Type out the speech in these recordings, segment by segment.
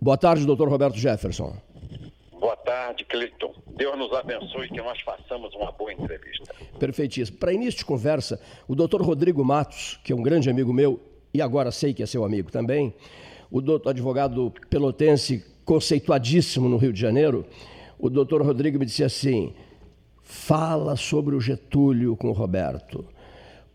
Boa tarde, doutor Roberto Jefferson. Boa tarde, Cleiton. Deus nos abençoe que nós façamos uma boa entrevista. Perfeitíssimo. Para início de conversa, o doutor Rodrigo Matos, que é um grande amigo meu, e agora sei que é seu amigo também, o doutor advogado pelotense conceituadíssimo no Rio de Janeiro, o doutor Rodrigo me disse assim: fala sobre o Getúlio com o Roberto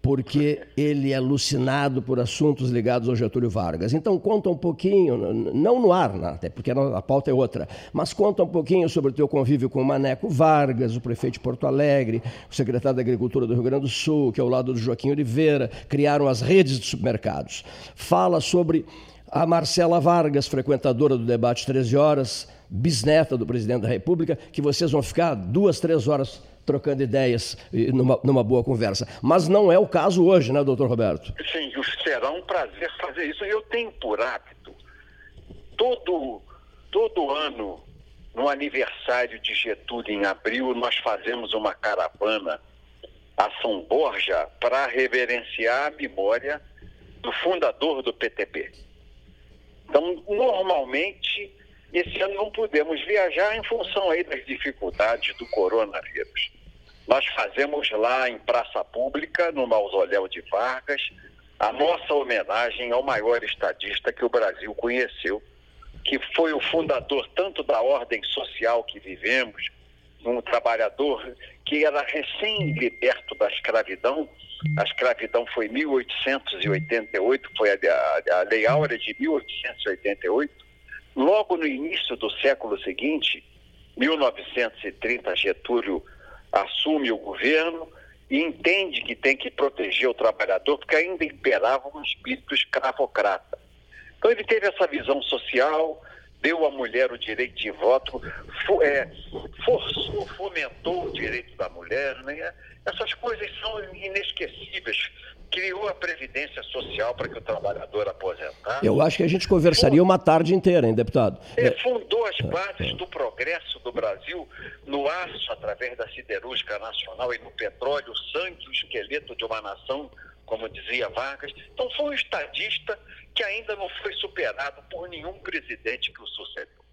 porque ele é alucinado por assuntos ligados ao Getúlio Vargas. Então conta um pouquinho, não no ar, né, até porque a pauta é outra, mas conta um pouquinho sobre o teu convívio com o Maneco Vargas, o prefeito de Porto Alegre, o secretário da Agricultura do Rio Grande do Sul, que ao lado do Joaquim Oliveira, criaram as redes de supermercados. Fala sobre a Marcela Vargas, frequentadora do debate 13 horas, bisneta do presidente da República, que vocês vão ficar duas, três horas trocando ideias numa, numa boa conversa. Mas não é o caso hoje, né, doutor Roberto? Sim, será um prazer fazer isso. Eu tenho por hábito, todo, todo ano, no aniversário de Getúlio, em abril, nós fazemos uma caravana a São Borja para reverenciar a memória do fundador do PTB. Então, normalmente, esse ano não pudemos viajar em função aí das dificuldades do coronavírus. Nós fazemos lá em praça pública, no mausoléu de Vargas, a nossa homenagem ao maior estadista que o Brasil conheceu, que foi o fundador tanto da ordem social que vivemos, um trabalhador que era recém-liberto da escravidão. A escravidão foi 1888, foi a, a, Lei Áurea de 1888 Logo no início do século seguinte, 1930, Getúlio assume o governo e entende que tem que proteger o trabalhador, porque ainda imperava um espírito escravocrata. Então ele teve essa visão social, deu à mulher o direito de voto, é, forçou, fomentou o direito da mulher. Né? Essas coisas são inesquecíveis criou a Previdência Social para que o trabalhador aposentasse. Eu acho que a gente conversaria uma tarde inteira, hein, deputado? É, fundou as bases do progresso do Brasil no aço, através da siderúrgica nacional e no petróleo, o sangue, o esqueleto de uma nação, como dizia Vargas. Então foi um estadista que ainda não foi superado por nenhum presidente que o sucedeu.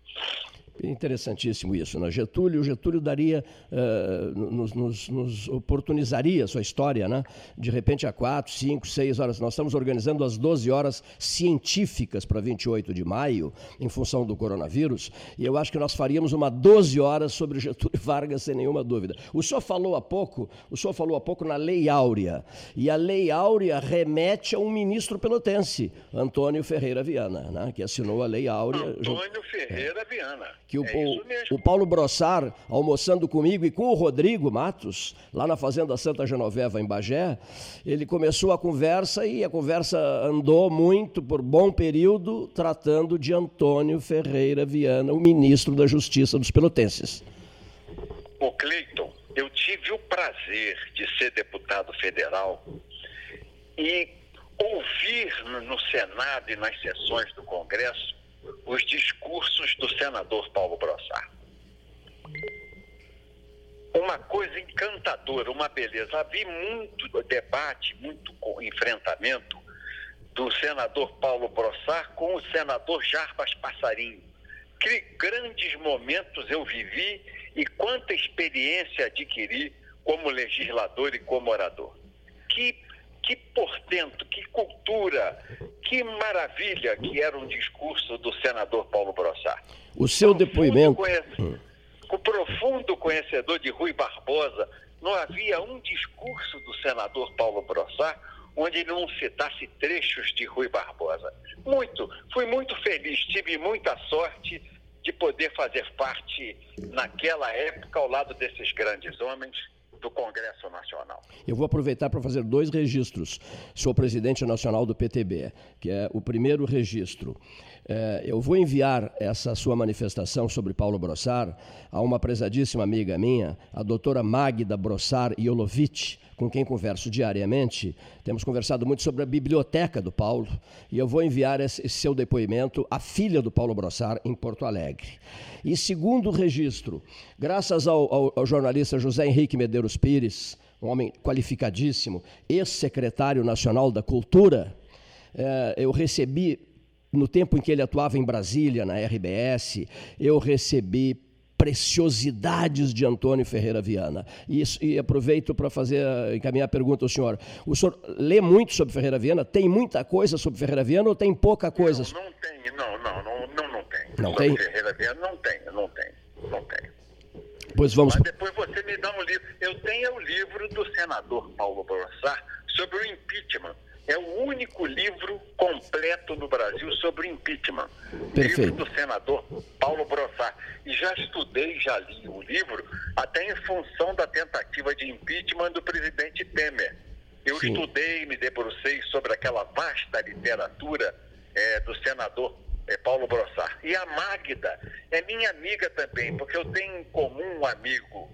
Interessantíssimo isso. Né? Getúlio, Getúlio daria, uh, nos, nos, nos, oportunizaria a sua história, né? de repente a quatro, cinco, seis horas. Nós estamos organizando as 12 horas científicas para 28 de maio, em função do coronavírus, e eu acho que nós faríamos uma 12 horas sobre Getúlio Vargas, sem nenhuma dúvida. O senhor falou há pouco, o senhor falou há pouco na Lei Áurea, e a Lei Áurea remete a um ministro pelotense, Antônio Ferreira Viana, né? que assinou a Lei Áurea. Antônio Ferreira Viana que o, é o, o, Paulo Brossar, almoçando comigo e com o Rodrigo Matos, lá na Fazenda Santa Genoveva, em Bagé, ele começou a conversa e a conversa andou muito, por bom período, tratando de Antônio Ferreira Viana, o ministro da Justiça dos Pelotenses. O Cleiton, eu tive o prazer de ser deputado federal e ouvir no Senado e nas sessões do Congresso os discursos do senador Paulo Brossard. Uma coisa encantadora, uma beleza. Havia muito debate, muito enfrentamento do senador Paulo Brossard com o senador Jarbas Passarinho. Que grandes momentos eu vivi e quanta experiência adquiri como legislador e como orador. Que que portento, que cultura, que maravilha que era um discurso do senador Paulo Brossard. O seu depoimento. Conhece... Hum. O profundo conhecedor de Rui Barbosa, não havia um discurso do senador Paulo Brossard onde ele não citasse trechos de Rui Barbosa. Muito, fui muito feliz, tive muita sorte de poder fazer parte naquela época ao lado desses grandes homens do Congresso Nacional. Eu vou aproveitar para fazer dois registros. Sou presidente nacional do PTB, que é o primeiro registro. É, eu vou enviar essa sua manifestação sobre Paulo Brossar a uma prezadíssima amiga minha, a doutora Magda Brossar Iolovic, com quem converso diariamente. Temos conversado muito sobre a biblioteca do Paulo e eu vou enviar esse, seu depoimento à filha do Paulo Brossar em Porto Alegre. E segundo registro, graças ao, ao, ao jornalista José Henrique Medeiros Pires, um homem qualificadíssimo, ex-secretário nacional da Cultura, eh, eu recebi no tempo em que ele atuava em Brasília, na RBS, eu recebi preciosidades de Antônio Ferreira Viana. E, e aproveito para fazer encaminhar a pergunta ao senhor. O senhor lê muito sobre Ferreira Viana? Tem muita coisa sobre Ferreira Viana ou tem pouca coisa? Não, não tem, não, não, não, não, não tem. Não sobre tem? Ferreira Viana não tem, não tem, não tem. Pois vamos. Mas depois você me dá um livro. Eu tenho o livro do senador Paulo Brossard sobre o impeachment é o único livro completo no Brasil sobre impeachment. Perfeito. Livro do senador Paulo Brossard. E já estudei, já li o livro, até em função da tentativa de impeachment do presidente Temer. Eu Sim. estudei, me debrucei sobre aquela vasta literatura é, do senador é, Paulo Brossard. E a Magda é minha amiga também, porque eu tenho em comum um amigo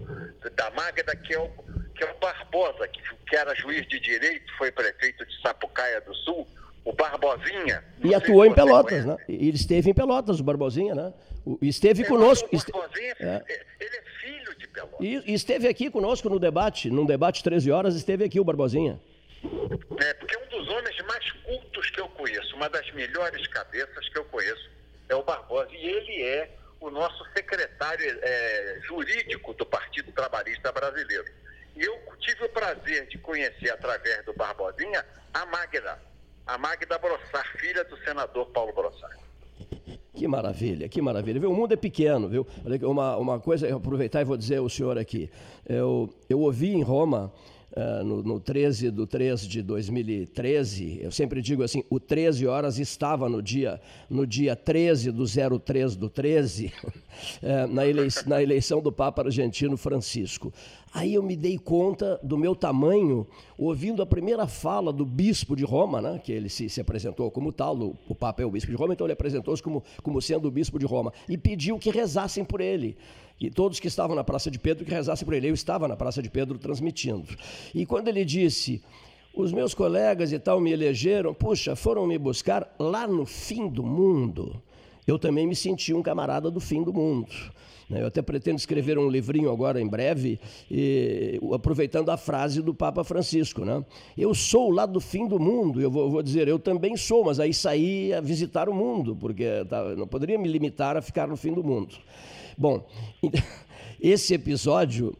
da Magda que é o que é o Barbosa, que, que era juiz de direito, foi prefeito de Sapucaia do Sul, o Barbosinha. E atuou em Pelotas, conhece. né? E ele esteve em Pelotas, o Barbosinha, né? O, esteve é, conosco. O Barbosinha, é. é. ele é filho de Pelotas. E, e, esteve aqui conosco no debate, num debate 13 horas, esteve aqui o Barbosinha. É, porque é um dos homens mais cultos que eu conheço, uma das melhores cabeças que eu conheço é o Barbosa. E ele é o nosso secretário é, jurídico do Partido Trabalhista Brasileiro. E eu tive o prazer de conhecer, através do Barbosinha, a Magda, a Magda Brossar, filha do senador Paulo Brossar. Que maravilha, que maravilha. Viu? O mundo é pequeno, viu? Uma, uma coisa, aproveitar e vou dizer ao senhor aqui. Eu, eu ouvi em Roma Uh, no, no 13 do 3 de 2013, eu sempre digo assim, o 13 horas estava no dia, no dia 13 do 03 do 13, uh, eh, na, eleição, na eleição do Papa argentino Francisco. Aí eu me dei conta do meu tamanho, ouvindo a primeira fala do bispo de Roma, né, que ele se, se apresentou como tal, o, o Papa é o bispo de Roma, então ele apresentou-se como, como sendo o bispo de Roma, e pediu que rezassem por ele. E todos que estavam na Praça de Pedro que rezassem por ele. Eu estava na Praça de Pedro transmitindo. E quando ele disse, os meus colegas e tal me elegeram, puxa, foram me buscar lá no fim do mundo. Eu também me senti um camarada do fim do mundo. Né? Eu até pretendo escrever um livrinho agora em breve, e, aproveitando a frase do Papa Francisco. Né? Eu sou lá do fim do mundo, eu vou, vou dizer, eu também sou, mas aí saí a visitar o mundo, porque tá, não poderia me limitar a ficar no fim do mundo. Bom, esse episódio,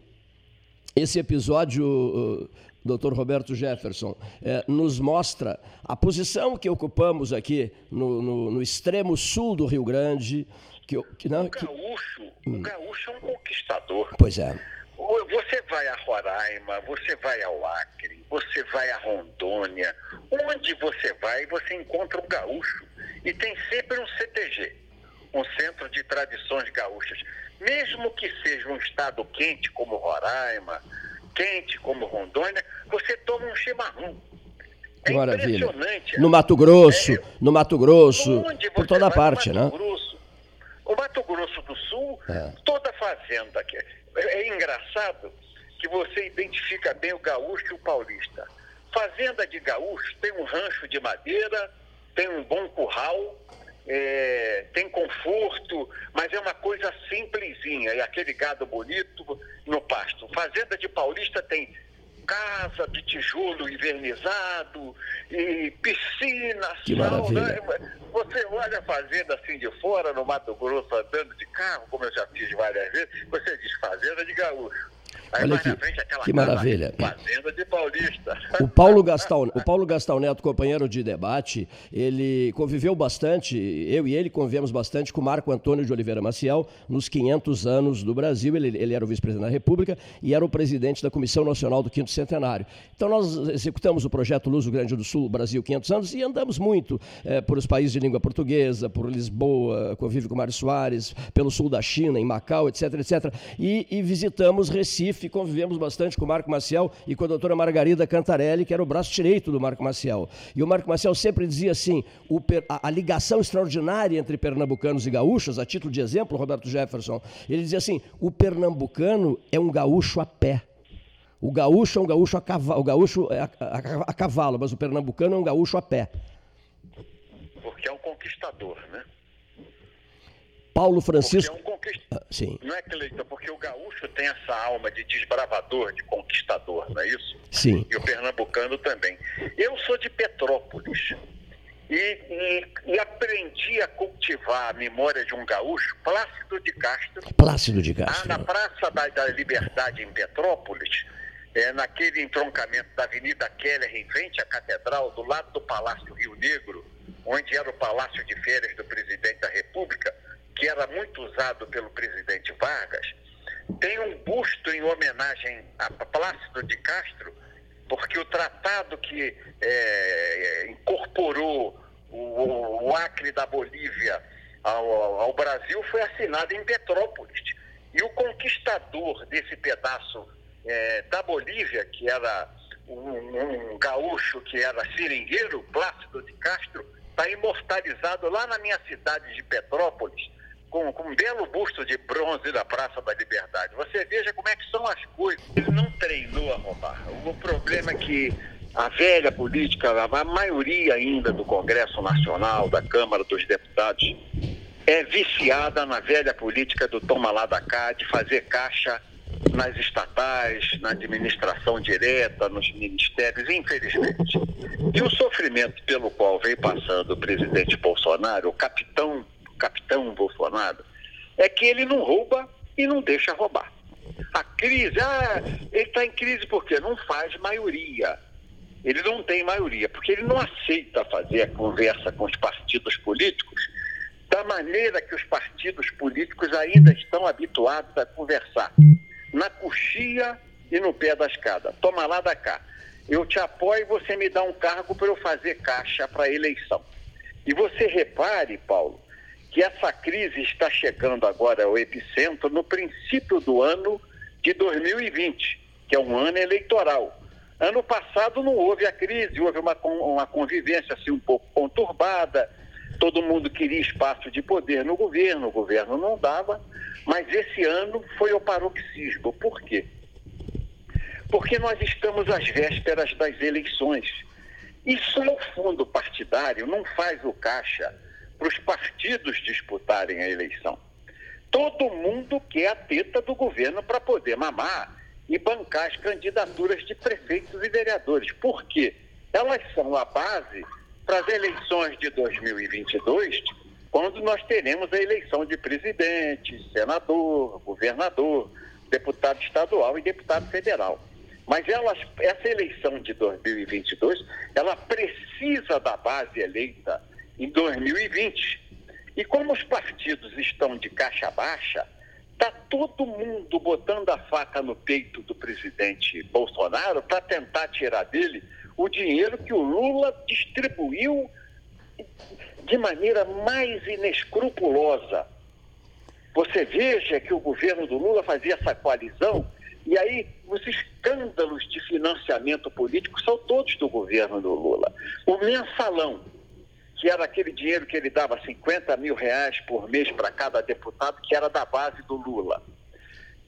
esse episódio, Dr. Roberto Jefferson, é, nos mostra a posição que ocupamos aqui no, no, no extremo sul do Rio Grande. Que, que, não, o, gaúcho, que... o gaúcho é um conquistador. Pois é. Você vai a Roraima, você vai ao Acre, você vai a Rondônia. Onde você vai, você encontra um gaúcho. E tem sempre um CTG um centro de tradições gaúchas. Mesmo que seja um estado quente como Roraima, quente como Rondônia, você toma um chimarrão. É Maravilha. impressionante. No Mato Grosso, é, no Mato Grosso, por toda parte, né? Grosso, Mato Grosso do Sul, é. toda fazenda. Que é, é engraçado que você identifica bem o gaúcho e o paulista. Fazenda de gaúcho tem um rancho de madeira, tem um bom curral, é, tem conforto, mas é uma coisa simplesinha. E aquele gado bonito no pasto. Fazenda de Paulista tem casa de tijolo invernizado e piscina, que Maravilha. Né? Você olha a fazenda assim de fora, no Mato Grosso, andando de carro, como eu já fiz várias vezes, você diz fazenda de gaúcho. Olha aqui, que maravilha. Fazenda de Paulista. O Paulo Gastal, o Paulo Gastal Neto, companheiro de debate, ele conviveu bastante, eu e ele convivemos bastante com Marco Antônio de Oliveira Maciel nos 500 anos do Brasil. Ele, ele era o vice-presidente da República e era o presidente da Comissão Nacional do Quinto Centenário. Então nós executamos o projeto Luz do Grande do Sul, Brasil 500 anos, e andamos muito é, por os países de língua portuguesa, por Lisboa, convive com Mário Soares, pelo sul da China, em Macau, etc, etc. E, e visitamos Recife, Recife, convivemos bastante com o Marco Maciel e com a doutora Margarida Cantarelli, que era o braço direito do Marco Maciel. E o Marco Maciel sempre dizia assim: a, a, ligação extraordinária entre pernambucanos e gaúchos, a título de exemplo, Roberto Jefferson, ele dizia assim: o pernambucano é um gaúcho a pé. O gaúcho é um gaúcho a cavalo, o gaúcho é a, a, a cavalo, mas o pernambucano é um gaúcho a pé. Porque é um conquistador, né? Paulo Francisco. Porque é um conquistador. Ah, sim. Não é, Cleiton? Porque o gaúcho tem essa alma de desbravador, de conquistador, não é isso? Sim. E o pernambucano também. Eu sou de Petrópolis. e, e, e, aprendi a cultivar a memória de um gaúcho, Plácido de Castro. Plácido de Castro. na Praça da, da Liberdade, em Petrópolis, é, naquele entroncamento da Avenida Keller, em frente à Catedral, do lado do Palácio Rio Negro, onde era o Palácio de Férias do Presidente da República, que era muito usado pelo presidente Vargas, tem um busto em homenagem a Plácido de Castro, porque o tratado que é, incorporou o, o, Acre da Bolívia ao, ao, Brasil foi assinado em Petrópolis. E o conquistador desse pedaço é, da Bolívia, que era um, um, gaúcho que era seringueiro, Plácido de Castro, está imortalizado lá na minha cidade de Petrópolis, com, com, um belo busto de bronze da Praça da Liberdade. Você veja como é que são as coisas. Ele não treinou a roubar. O problema é que a velha política, a maioria ainda do Congresso Nacional, da Câmara dos Deputados, é viciada na velha política do toma lá da cá, de fazer caixa nas estatais, na administração direta, nos ministérios, infelizmente. E o sofrimento pelo qual vem passando o presidente Bolsonaro, o capitão capitão Bolsonaro, é que ele não rouba e não deixa roubar. A crise, ah, ele está em crise porque não faz maioria. Ele não tem maioria, porque ele não aceita fazer a conversa com os partidos políticos da maneira que os partidos políticos ainda estão habituados a conversar. Na coxia e no pé da escada. Toma lá da cá. Eu te apoio e você me dá um cargo para eu fazer caixa para a eleição. E você repare, Paulo, que essa crise está chegando agora ao epicentro no princípio do ano de 2020, que é um ano eleitoral. Ano passado não houve a crise, houve uma, uma convivência assim um pouco conturbada, todo mundo queria espaço de poder no governo, o governo não dava, mas esse ano foi o paroxismo. Por quê? Porque nós estamos às vésperas das eleições. E só o fundo partidário não faz o caixa para os partidos disputarem a eleição. Todo mundo quer a teta do governo para poder mamar e bancar as candidaturas de prefeitos e vereadores. Por quê? Elas são a base para as eleições de 2022, quando nós teremos a eleição de presidente, senador, governador, deputado estadual e deputado federal. Mas elas, essa eleição de 2022, ela precisa da base eleita em 2020. E como os partidos estão de caixa baixa, está todo mundo botando a faca no peito do presidente Bolsonaro para tentar tirar dele o dinheiro que o Lula distribuiu de maneira mais inescrupulosa. Você veja que o governo do Lula fazia essa coalizão e aí os escândalos de financiamento político são todos do governo do Lula. O mensalão, que era aquele dinheiro que ele dava 50 mil reais por mês para cada deputado, que era da base do Lula.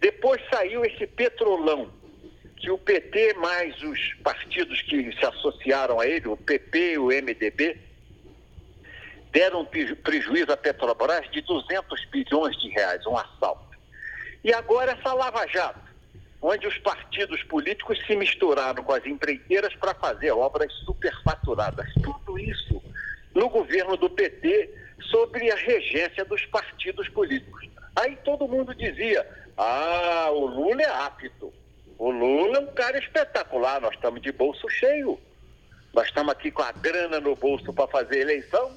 Depois saiu esse petrolão, que o PT mais os partidos que se associaram a ele, o PP o MDB, deram prejuízo à Petrobras de 200 bilhões de reais, um assalto. E agora essa Lava Jato, onde os partidos políticos se misturaram com as empreiteiras para fazer obras superfaturadas. Tudo isso no governo do PT sobre a regência dos partidos políticos. Aí todo mundo dizia: ah, o Lula é apto. O Lula é um cara espetacular, nós estamos de bolso cheio. Nós estamos aqui com a grana no bolso para fazer eleição.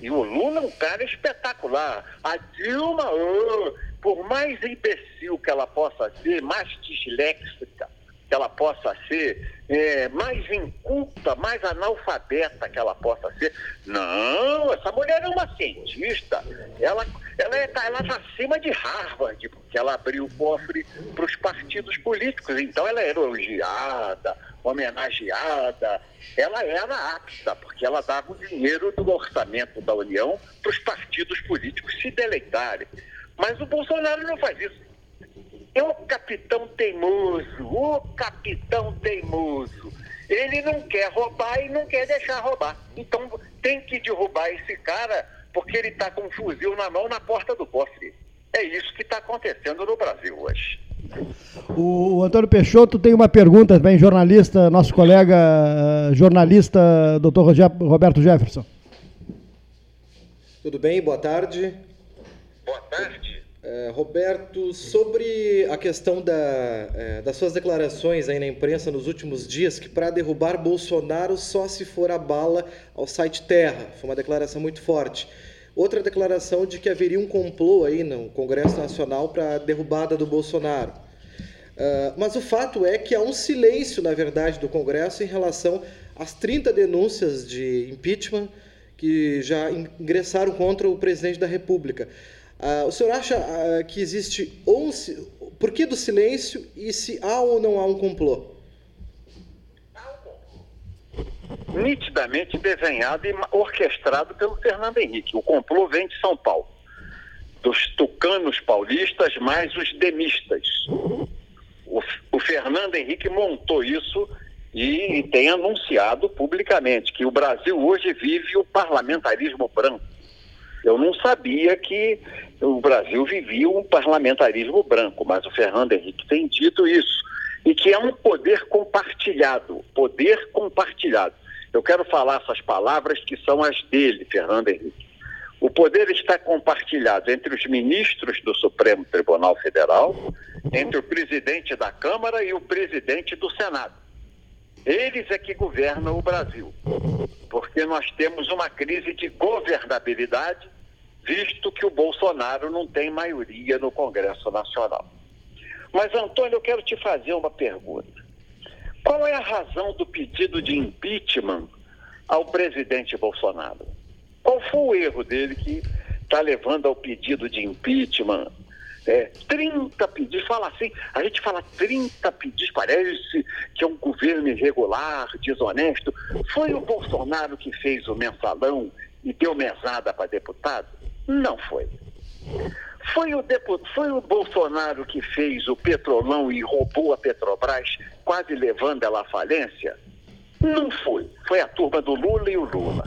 E o Lula é um cara espetacular. A Dilma, oh, por mais imbecil que ela possa ser, mais disléxica ela possa ser, é, mais inculta, mais analfabeta que ela possa ser. Não, essa mulher é uma cientista. Ela ela está ela tá acima de Harvard, porque ela abriu o cofre para os partidos políticos. Então ela é elogiada, homenageada. Ela era apta, porque ela dava o dinheiro do orçamento da União para os partidos políticos se deleitarem. Mas o Bolsonaro não faz isso. É o capitão teimoso, o capitão teimoso. Ele não quer roubar e não quer deixar roubar. Então tem que derrubar esse cara porque ele está com um fuzil na mão na porta do cofre. É isso que está acontecendo no Brasil hoje. O Antônio Peixoto tem uma pergunta também, jornalista, nosso colega eh, jornalista, doutor Roberto Jefferson. Tudo bem? Boa tarde. Boa tarde. É, Roberto, sobre a questão da, é, das suas declarações aí na imprensa nos últimos dias, que para derrubar Bolsonaro só se for a bala ao site Terra. Foi uma declaração muito forte. Outra declaração de que haveria um complô aí no Congresso Nacional para a derrubada do Bolsonaro. Uh, mas o fato é que há um silêncio, na verdade, do Congresso em relação às 30 denúncias de impeachment que já ingressaram contra o presidente da República. Uh, o senhor acha uh, que existe um, por que do silêncio e se há ou não há um complô? Nitidamente desenhado e orquestrado pelo Fernando Henrique. O complô vem de São Paulo, dos tucanos paulistas mais os demistas. O, o Fernando Henrique montou isso e, e tem anunciado publicamente que o Brasil hoje vive o parlamentarismo branco. Eu não sabia que o Brasil vivia um parlamentarismo branco, mas o Fernando Henrique tem dito isso. E que é um poder compartilhado poder compartilhado. Eu quero falar essas palavras que são as dele, Fernando Henrique. O poder está compartilhado entre os ministros do Supremo Tribunal Federal, entre o presidente da Câmara e o presidente do Senado. Eles é que governam o Brasil, porque nós temos uma crise de governabilidade visto que o Bolsonaro não tem maioria no Congresso Nacional. Mas, Antônio, eu quero te fazer uma pergunta. Qual é a razão do pedido de impeachment ao presidente Bolsonaro? Qual foi o erro dele que está levando ao pedido de impeachment? É, 30 pedidos, fala assim, a gente fala 30 pedidos, parece que é um governo irregular, desonesto. Foi o Bolsonaro que fez o mensalão e deu mesada para deputado? Não foi. Foi o, deputado, foi o Bolsonaro que fez o Petrolão e roubou a Petrobras, quase levando ela à falência? Não foi. Foi a turma do Lula e o Lula.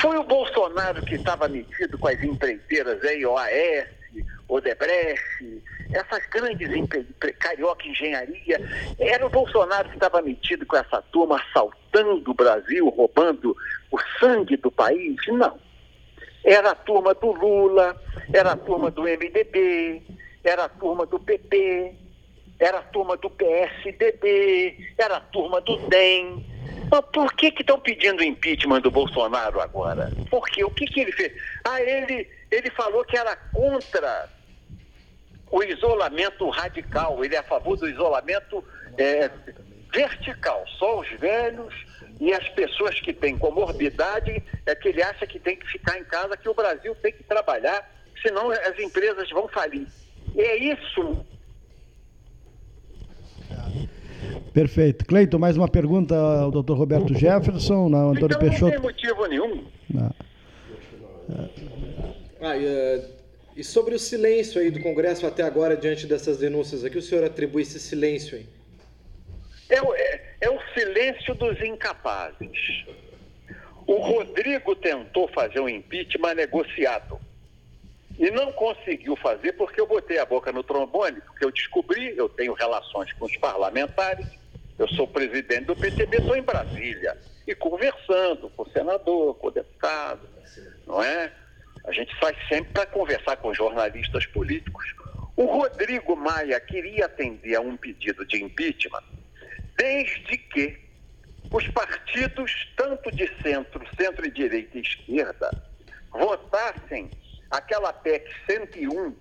Foi o Bolsonaro que estava metido com as empreiteiras aí, OAS, Odebrecht, essas grandes carioca engenharia. Era o Bolsonaro que estava metido com essa turma assaltando o Brasil, roubando o sangue do país? Não. Era a turma do Lula, era a turma do MDB, era a turma do PP, era a turma do PSDB, era a turma do DEM. Mas por que estão pedindo impeachment do Bolsonaro agora? Por quê? O que, que ele fez? Ah, ele, ele falou que era contra o isolamento radical, ele é a favor do isolamento é, vertical. Só os velhos e as pessoas que têm comorbidade é que ele acha que tem que ficar em casa, que o Brasil tem que trabalhar, senão as empresas vão falir. E é isso. Perfeito. Cleiton, mais uma pergunta ao Dr. Roberto Jefferson, não, Antônio então, Peixoto. Não tem motivo nenhum. Não. Ah, e, uh, e sobre o silêncio aí do Congresso até agora diante dessas denúncias, a que o senhor atribui esse silêncio aí? É, é, é o silêncio dos incapazes. O Rodrigo tentou fazer um impeachment negociado. E não conseguiu fazer porque eu botei a boca no trombone, porque eu descobri, eu tenho relações com os parlamentares, eu sou presidente do PTB, estou em Brasília, e conversando com o senador, com o deputado, não é? A gente sai sempre para conversar com jornalistas políticos. O Rodrigo Maia queria atender a um pedido de impeachment desde que os partidos, tanto de centro, centro e direita e esquerda, votassem aquela PEC 101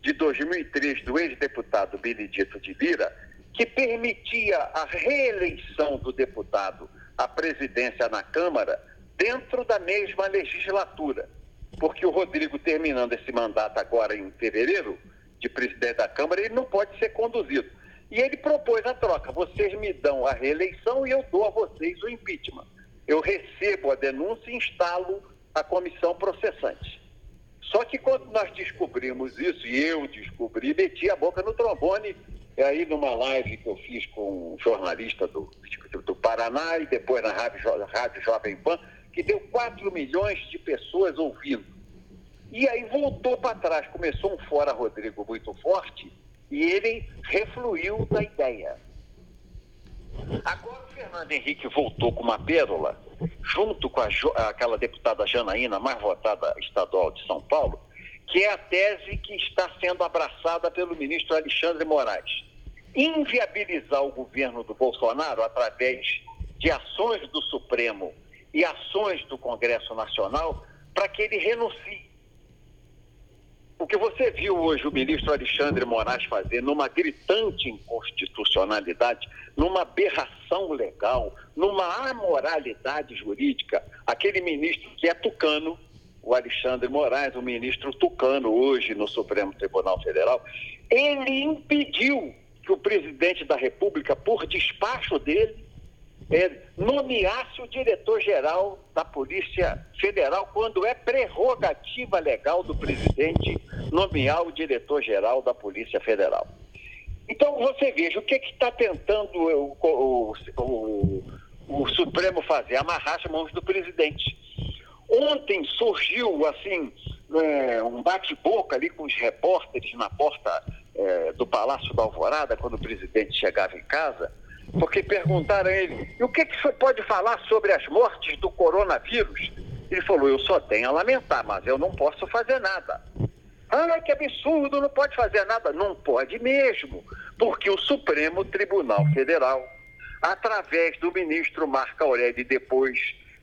de 2003 do ex-deputado Benedito de Lira, que permitia a reeleição do deputado à presidência na Câmara dentro da mesma legislatura. Porque o Rodrigo, terminando esse mandato agora em fevereiro, de presidente da Câmara, ele não pode ser conduzido. E ele propôs a troca: vocês me dão a reeleição e eu dou a vocês o impeachment. Eu recebo a denúncia e instalo a comissão processante. Só que quando nós descobrimos isso, e eu descobri, meti a boca no trombone, aí numa live que eu fiz com um jornalista do, do Paraná e depois na Rádio, Rádio Jovem Pan, que deu 4 milhões de pessoas ouvindo. E aí voltou para trás, começou um fora Rodrigo muito forte, e ele refluiu da ideia. Agora o Fernando Henrique voltou com uma pérola junto com a, aquela deputada Janaína, mais votada estadual de São Paulo, que é a tese que está sendo abraçada pelo ministro Alexandre Moraes. Inviabilizar o governo do Bolsonaro através de ações do Supremo e ações do Congresso Nacional para que ele renuncie. O que você viu hoje o ministro Alexandre Moraes fazer numa gritante inconstitucionalidade, numa aberração legal, numa amoralidade jurídica, aquele ministro que é tucano, o Alexandre Moraes, o ministro tucano hoje no Supremo Tribunal Federal, ele impediu que o presidente da República, por despacho dele, nomeasse o diretor-geral da Polícia Federal quando é prerrogativa legal do presidente nomear o diretor-geral da Polícia Federal. Então você veja o que está tentando o, o, o, o, Supremo fazer, amarrar as mãos do presidente. Ontem surgiu assim é, um bate-boca ali com os repórteres na porta é, do Palácio da Alvorada, quando o presidente chegava em casa porque perguntaram a ele: e o que, que pode falar sobre as mortes do coronavírus? Ele falou: eu só tenho a lamentar, mas eu não posso fazer nada. Ah, que absurdo, não pode fazer nada. Não pode mesmo, porque o Supremo Tribunal Federal, através do ministro Marco Aurélio depois,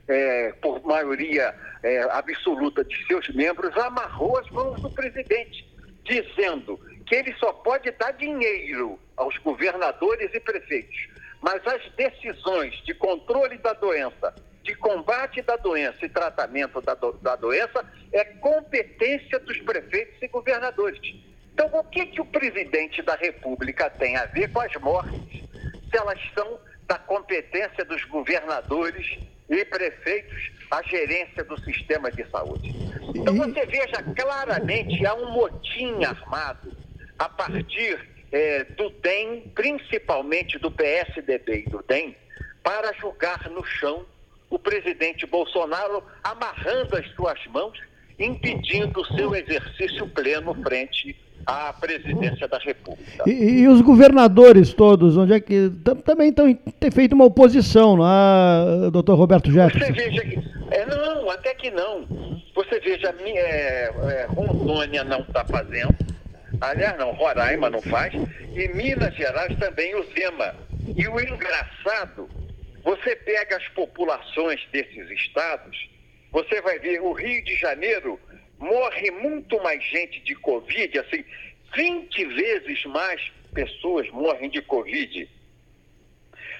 é, por maioria é, absoluta de seus membros, amarrou as mãos do presidente, dizendo que ele só pode dar dinheiro aos governadores e prefeitos mas as decisões de controle da doença, de combate da doença e tratamento da, do, da doença é competência dos prefeitos e governadores. Então, o que, que o presidente da República tem a ver com as mortes, se elas são da competência dos governadores e prefeitos, a gerência do sistema de saúde? Então, você veja claramente, há um motim armado a partir é, do DEM, principalmente do PSDB e do DEM, para julgar no chão o presidente Bolsonaro, amarrando as suas mãos, impedindo o seu exercício pleno frente à presidência da República. E, e os governadores todos, onde é que também estão ter feito uma oposição, não é, doutor Roberto Jefferson? Você veja que, é, não, até que não. Você veja, é, é, Rondônia não está fazendo, Aliás, não, Roraima não faz. E Minas Gerais também o Zema. E o engraçado, você pega as populações desses estados, você vai ver o Rio de Janeiro morre muito mais gente de Covid, assim, 20 vezes mais pessoas morrem de Covid.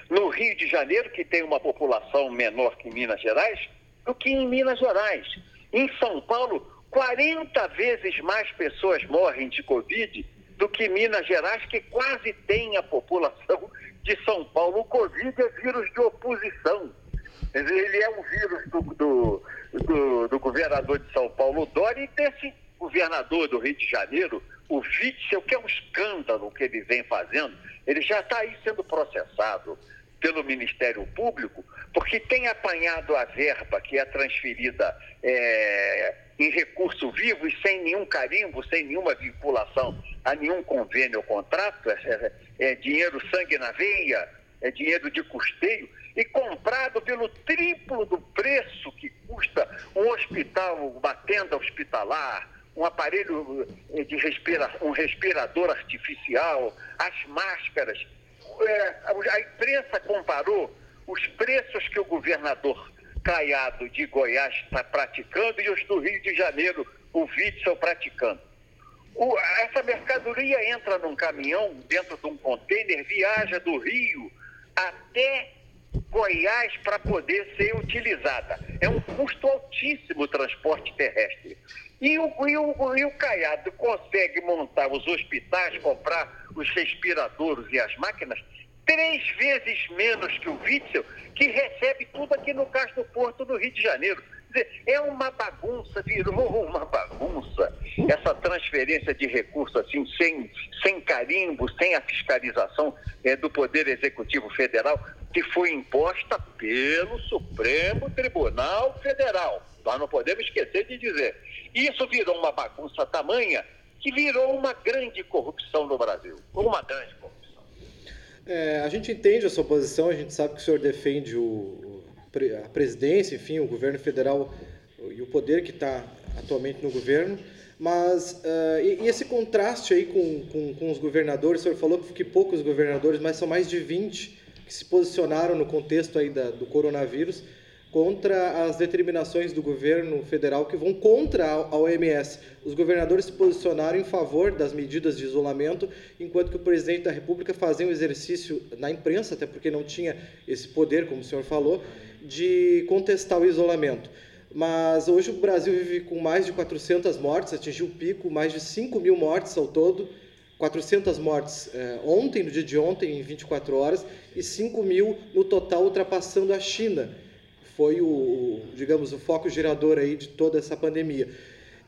No Rio de Janeiro, que tem uma população menor que Minas Gerais, do que em Minas Gerais. Em São Paulo, 40 vezes mais pessoas morrem de Covid do que Minas Gerais, que quase tem a população de São Paulo. O Covid é vírus de oposição. Ele é um vírus do, do, do, do governador de São Paulo, Dória, e desse governador do Rio de Janeiro, o Witzel, que é um escândalo que ele vem fazendo, ele já está aí sendo processado pelo Ministério Público, porque tem apanhado a verba que é transferida é, em recurso vivo e sem nenhum carimbo, sem nenhuma vinculação a nenhum convênio ou contrato, é, é, é dinheiro sangue na veia, é dinheiro de custeio, e comprado pelo triplo do preço que custa um hospital, uma tenda hospitalar, um aparelho é, de respira, um respirador artificial, as máscaras. É, a imprensa comparou os preços que o governador Caiado de Goiás está praticando e os do Rio de Janeiro, o Witzel praticando. O, essa mercadoria entra num caminhão, dentro de um contêiner, viaja do Rio até Goiás para poder ser utilizada. É um custo altíssimo o transporte terrestre. E o, e, o, e o Caiado consegue montar os hospitais, comprar os respiradores e as máquinas três vezes menos que o Witzel, que recebe tudo aqui no Cais do Porto do Rio de Janeiro. Quer dizer, é uma bagunça, virou uma bagunça, essa transferência de recursos assim, sem, sem carimbo, sem a fiscalização é, do Poder Executivo Federal, que foi imposta pelo Supremo Tribunal Federal. Nós não podemos esquecer de dizer. Isso virou uma bagunça tamanha que virou uma grande corrupção no Brasil. Uma grande corrupção. É, a gente entende a sua posição, a gente sabe que o senhor defende o, a presidência, enfim, o governo federal e o poder que está atualmente no governo. Mas uh, e, e, esse contraste aí com, com, com, os governadores, o senhor falou que poucos governadores, mas são mais de 20 que se posicionaram no contexto aí da, do coronavírus contra as determinações do governo federal que vão contra a OMS. Os governadores se posicionaram em favor das medidas de isolamento, enquanto que o presidente da República fazia um exercício na imprensa, até porque não tinha esse poder, como o senhor falou, de contestar o isolamento. Mas hoje o Brasil vive com mais de 400 mortes, atingiu o pico, mais de 5 mil mortes ao todo. 400 mortes eh, ontem, no dia de ontem, em 24 horas, e 5 mil no total, ultrapassando a China foi o, digamos, o foco gerador aí de toda essa pandemia.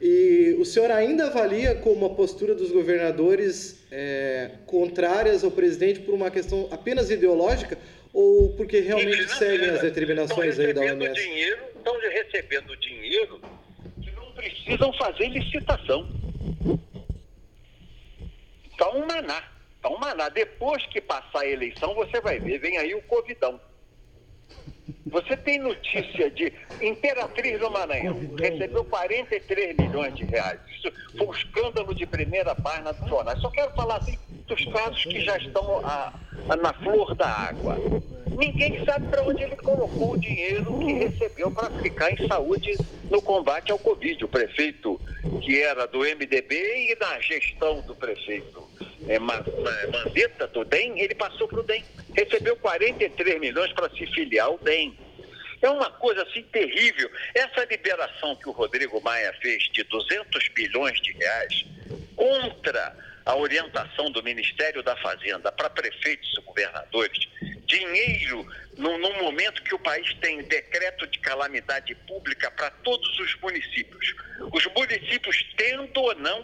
E o senhor ainda avalia como a postura dos governadores é, contrárias ao presidente por uma questão apenas ideológica ou porque realmente seguem as determinações aí da OMS? Dinheiro, estão recebendo dinheiro que não precisam fazer licitação. Está um maná. Está um maná. Depois que passar a eleição, você vai ver, vem aí o Covidão. Você tem notícia de Imperatriz do Maranhão, recebeu 43 milhões de reais. Isso foi um escândalo de primeira página do jornal. Só quero falar assim, dos casos que já estão a, a, na flor da água. Ninguém sabe para onde ele colocou o dinheiro que recebeu para ficar em saúde no combate ao Covid. O prefeito, que era do MDB, e na gestão do prefeito é, Mandetta, do DEM, ele passou para o DEM. Recebeu 43 milhões para se filiar ao DEM. É uma coisa assim terrível. Essa liberação que o Rodrigo Maia fez de 200 bilhões de reais contra a orientação do Ministério da Fazenda para prefeitos e governadores, dinheiro num, num, momento que o país tem decreto de calamidade pública para todos os municípios. Os municípios, tendo ou não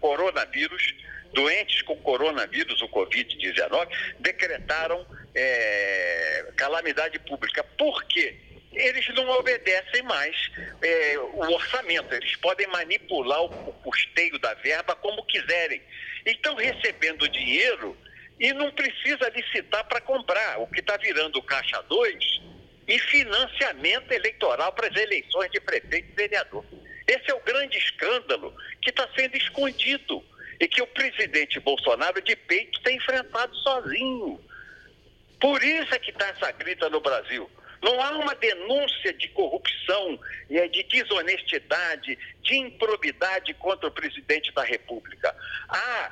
coronavírus, doentes com coronavírus, o Covid-19, decretaram é, calamidade pública. Por quê? Eles não obedecem mais é, o orçamento, eles podem manipular o, o custeio da verba como quiserem. Estão recebendo dinheiro e não precisa licitar para comprar, o que está virando Caixa 2 e financiamento eleitoral para as eleições de prefeito e vereador. Esse é o grande escândalo que está sendo escondido e que o presidente Bolsonaro de peito tem enfrentado sozinho. Por isso é que está essa grita no Brasil. Não há uma denúncia de corrupção, de desonestidade, de improbidade contra o presidente da República. Há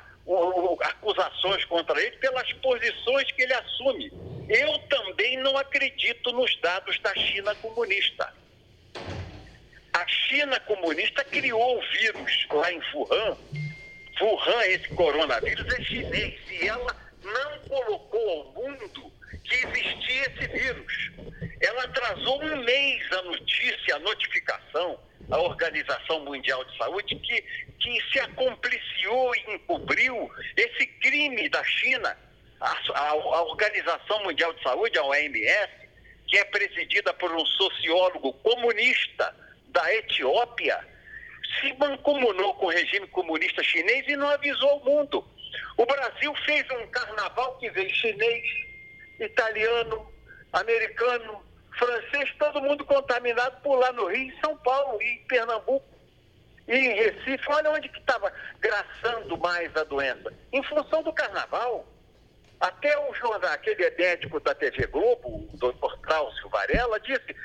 acusações contra ele pelas posições que ele assume. Eu também não acredito nos dados da China comunista. A China comunista criou o vírus lá em Wuhan. Wuhan, esse coronavírus, é chinês. E ela não colocou ao mundo que existia esse vírus. Ela atrasou um mês a notícia, a notificação à Organização Mundial de Saúde que, que se acompliciou e encobriu esse crime da China. A, a, a Organização Mundial de Saúde, a OMS, que é presidida por um sociólogo comunista da Etiópia, se mancomunou com o regime comunista chinês e não avisou o mundo. O Brasil fez um carnaval que veio chinês, italiano, americano, francês, todo mundo contaminado por lá no Rio, em São Paulo e em Pernambuco. E em Recife, olha onde que estava graçando mais a doença. Em função do carnaval. Até o jornal, aquele médico da TV Globo, o doutor Cláudio Varela, disse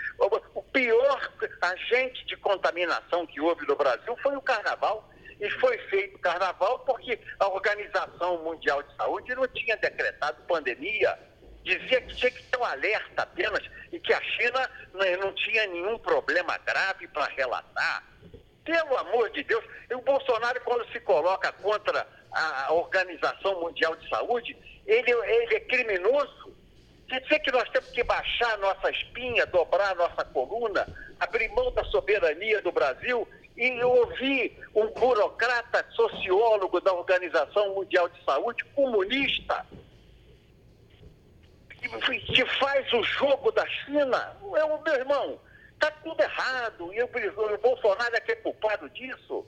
o pior agente de contaminação que houve no Brasil foi o carnaval. E foi feito carnaval porque a Organização Mundial de Saúde não tinha decretado pandemia dizia que tinha que ter um alerta apenas e que a China não tinha nenhum problema grave para relatar. Pelo amor de Deus, o Bolsonaro, quando se coloca contra a Organização Mundial de Saúde, ele, ele é criminoso. Quer dizer que nós temos que baixar nossa espinha, dobrar nossa coluna, abrir mão da soberania do Brasil e ouvir um burocrata sociólogo da Organização Mundial de Saúde comunista que faz o jogo da China, é o meu irmão, está tudo errado. E o, Bolsonaro é que é culpado disso.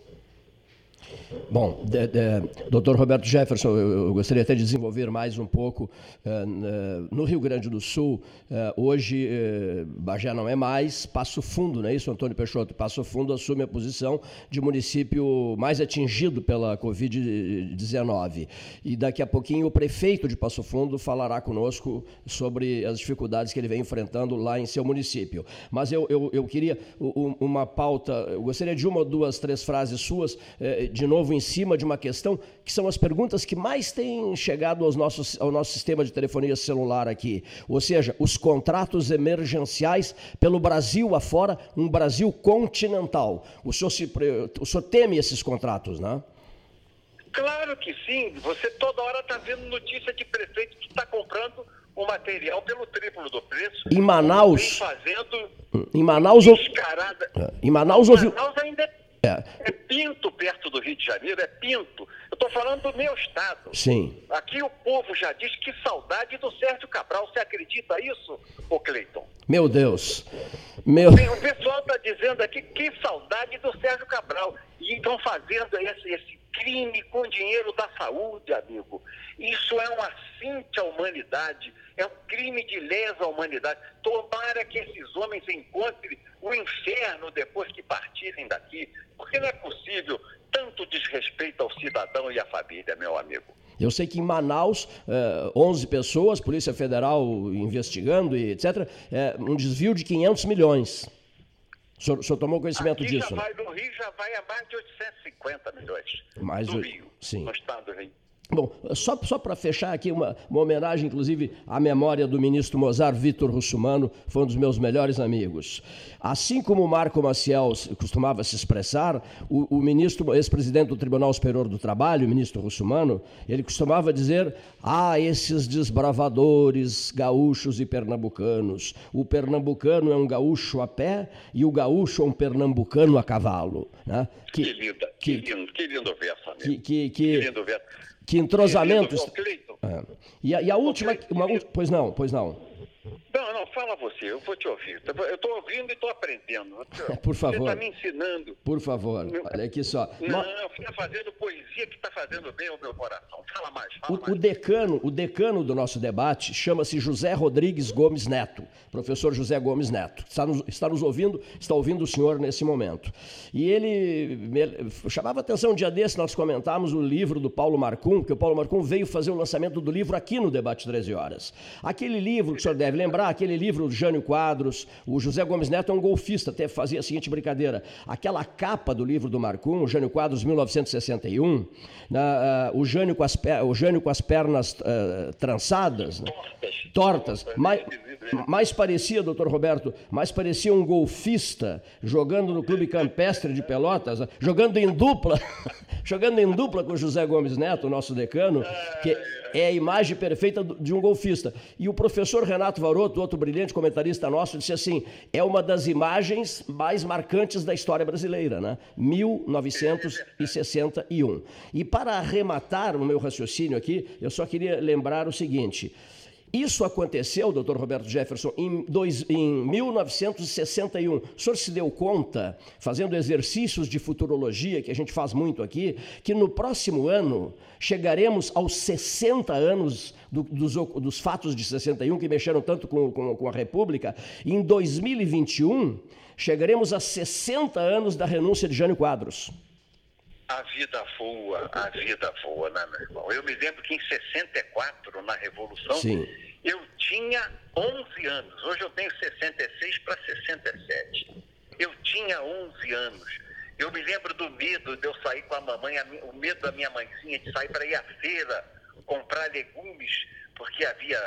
Bom, de, de, doutor Roberto Jefferson, eu, eu, gostaria até de desenvolver mais um pouco. Uh, no Rio Grande do Sul, uh, hoje, uh, Bagé não é mais, Passo Fundo, não é isso, Antônio Peixoto? Passo Fundo assume a posição de município mais atingido pela Covid-19. E daqui a pouquinho o prefeito de Passo Fundo falará conosco sobre as dificuldades que ele vem enfrentando lá em seu município. Mas eu, eu, eu queria uma pauta, eu gostaria de uma duas, três frases suas, de novo em cima de uma questão que são as perguntas que mais têm chegado aos nossos, ao nosso sistema de telefonia celular aqui. Ou seja, os contratos emergenciais pelo Brasil afora, um Brasil continental. O senhor, se, o senhor teme esses contratos, né? Claro que sim. Você toda hora está vendo notícia de prefeito que está comprando o material pelo triplo do preço. Em Manaus. Fazendo em Manaus, descarada. Em Manaus, ouviu. Manaus ainda é é. é Pinto perto do Rio de Janeiro, é Pinto. Eu estou falando do meu estado. Sim. Aqui o povo já diz que saudade do Sérgio Cabral. Você acredita isso, ô Cleiton? Meu Deus. Meu... O pessoal está dizendo aqui que saudade do Sérgio Cabral. E estão fazendo esse, esse crime com dinheiro da saúde, amigo. Isso é um assinte à humanidade, é um crime de lesa à humanidade. Tomara que esses homens encontrem o inferno depois que partirem daqui, porque não é possível tanto desrespeito ao cidadão e à família, meu amigo. Eu sei que em Manaus, eh, 11 pessoas, Polícia Federal investigando e etc., eh, um desvio de 500 milhões. O senhor, o senhor tomou conhecimento Aqui disso? Já vai, no Rio já vai a mais de 850 milhões. Mais do Rio, sim. no estado do Rio. Bom, só, só para fechar aqui uma, uma, homenagem, inclusive, à memória do ministro Mozart Vitor Russumano, foi um dos meus melhores amigos. Assim como o Marco Maciel costumava se expressar, o, o ministro, ex-presidente do Tribunal Superior do Trabalho, o ministro Russumano, ele costumava dizer: ah, esses desbravadores gaúchos e pernambucanos. O pernambucano é um gaúcho a pé e o gaúcho é um pernambucano a cavalo. Né? Que, que, linda, que, que, lindo, que lindo verso, amigo. Que, que, que, que lindo verso que entrosamento. É. E, a, e a última. Uma, pois não, pois não. Não, fala você, eu vou te ouvir. Eu estou ouvindo e estou aprendendo. Por favor. Você está me ensinando. Por favor, olha aqui só. Não, não fica fazendo poesia que está fazendo bem ao meu coração. Fala mais, fala o, mais. O decano, o decano do nosso debate chama-se José Rodrigues Gomes Neto, professor José Gomes Neto. Está nos, está nos ouvindo, está ouvindo o senhor nesse momento. E ele me, chamava atenção um dia desse, nós comentamos o livro do Paulo Marcum, porque o Paulo Marcum veio fazer o lançamento do livro aqui no Debate 13 Horas. Aquele livro que o senhor deve lembrar, aquele livro do Jânio Quadros, o José Gomes Neto é um golfista, até fazia a seguinte brincadeira. Aquela capa do livro do Marcum, o Jânio Quadros, 1961, na, uh, o, Jânio com as, o Jânio com as pernas uh, trançadas, né? tortas, mais, mais parecia, doutor Roberto, mais parecia um golfista jogando no Clube Campestre de Pelotas, jogando em dupla, jogando em dupla com o José Gomes Neto, nosso decano, que é a imagem perfeita de um golfista. E o professor Renato Varoto, outro brilhante comentarista nosso, disse assim: é uma das imagens mais marcantes da história brasileira, né? 1961. E para arrematar o meu raciocínio aqui, eu só queria lembrar o seguinte. Isso aconteceu, doutor Roberto Jefferson, em, dois, em 1961. O senhor se deu conta, fazendo exercícios de futurologia, que a gente faz muito aqui, que no próximo ano chegaremos aos 60 anos do, dos, dos, fatos de 61, que mexeram tanto com, com, com a República, e em 2021 chegaremos a 60 anos da renúncia de Jânio Quadros. A vida voa, a vida voa, né, meu irmão? Eu me lembro que em 64, na Revolução, Sim. eu tinha 11 anos. Hoje eu tenho 66 para 67. Eu tinha 11 anos. Eu me lembro do medo de eu sair com a mamãe, o medo da minha mãezinha de sair para ir à feira, comprar legumes, porque havia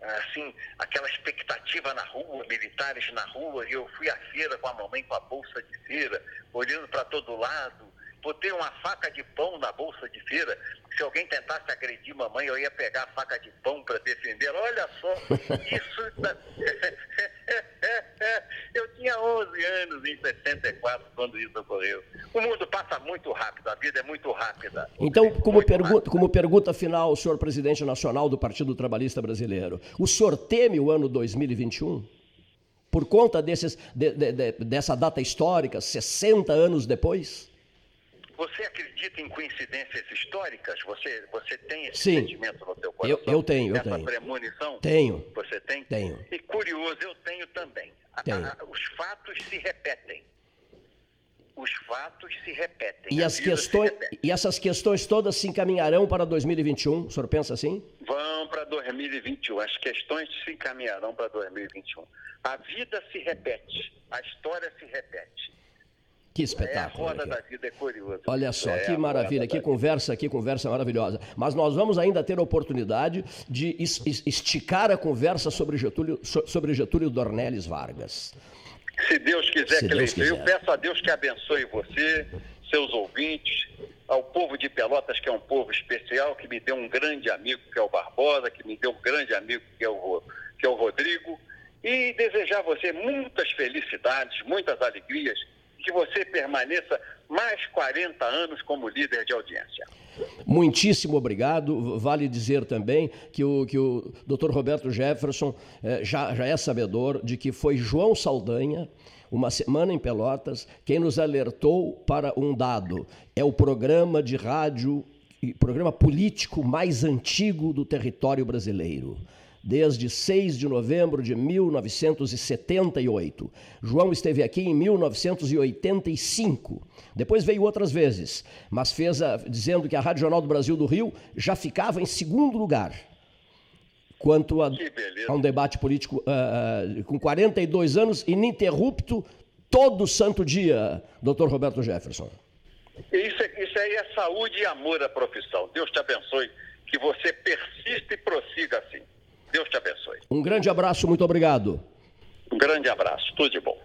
assim, aquela expectativa na rua, militares na rua, e eu fui à feira com a mamãe com a bolsa de feira, olhando para todo lado, botei uma faca de pão na bolsa de feira. Se alguém tentasse agredir mamãe, eu ia pegar a faca de pão para defender. Olha só, isso. eu tinha 11 anos em 64 quando isso ocorreu. O mundo passa muito rápido, a vida é muito rápida. Então, como, pergunta, como pergunta final, senhor presidente nacional do Partido Trabalhista Brasileiro, o senhor teme o ano 2021? Por conta desses, de, de, de, dessa data histórica, 60 anos depois? Você acredita em coincidências históricas? Você, você tem esse Sim. sentimento no teu coração? Eu- eu tenho, eu tenho. premonição? Tenho. Você tem? Tenho. E curioso, eu tenho também. A- Tenho. a- os fatos se repetem. Os fatos se repetem. E, A as questões, repete. e essas questões todas se encaminharão para 2021? O senhor pensa assim? Vão para 2021. As questões se encaminharão para 2021. A vida se repete. A história se repete. Que É a espetáculo. roda da vida, é curioso. Olha só, É que maravilha, que conversa, que conversa maravilhosa. Mas nós vamos ainda ter a oportunidade de es- es- esticar a conversa sobre Getúlio, so- sobre Getúlio Dornelles Vargas. Se Deus quiser, Se que Deus ele Eu quiser. peço a Deus que abençoe você, seus ouvintes, ao povo de Pelotas, que é um povo especial, que me deu um grande amigo, que é o Barbosa, que me deu um grande amigo, que é o, que é o Rodrigo, e desejar a você muitas felicidades, muitas alegrias, que você permaneça mais 40 anos como líder de audiência. Muitíssimo obrigado. Vale dizer também que o, que o Dr. Roberto Jefferson eh, já, já é sabedor de que foi João Saldanha, uma semana em Pelotas, quem nos alertou para um dado. É o programa de rádio, programa político mais antigo do território brasileiro. Desde 6 de novembro de 1978. João esteve aqui em 1985. Depois veio outras vezes, mas fez a, dizendo que a Rádio Jornal do Brasil do Rio já ficava em segundo lugar quanto a, a um debate político ah, com 42 anos, ininterrupto, todo santo dia, doutor Roberto Jefferson. Isso, é- isso aí é saúde e amor à profissão. Deus te abençoe, que você persista e prossiga assim. Deus te abençoe. Um grande abraço, muito obrigado. Um grande abraço, tudo de bom.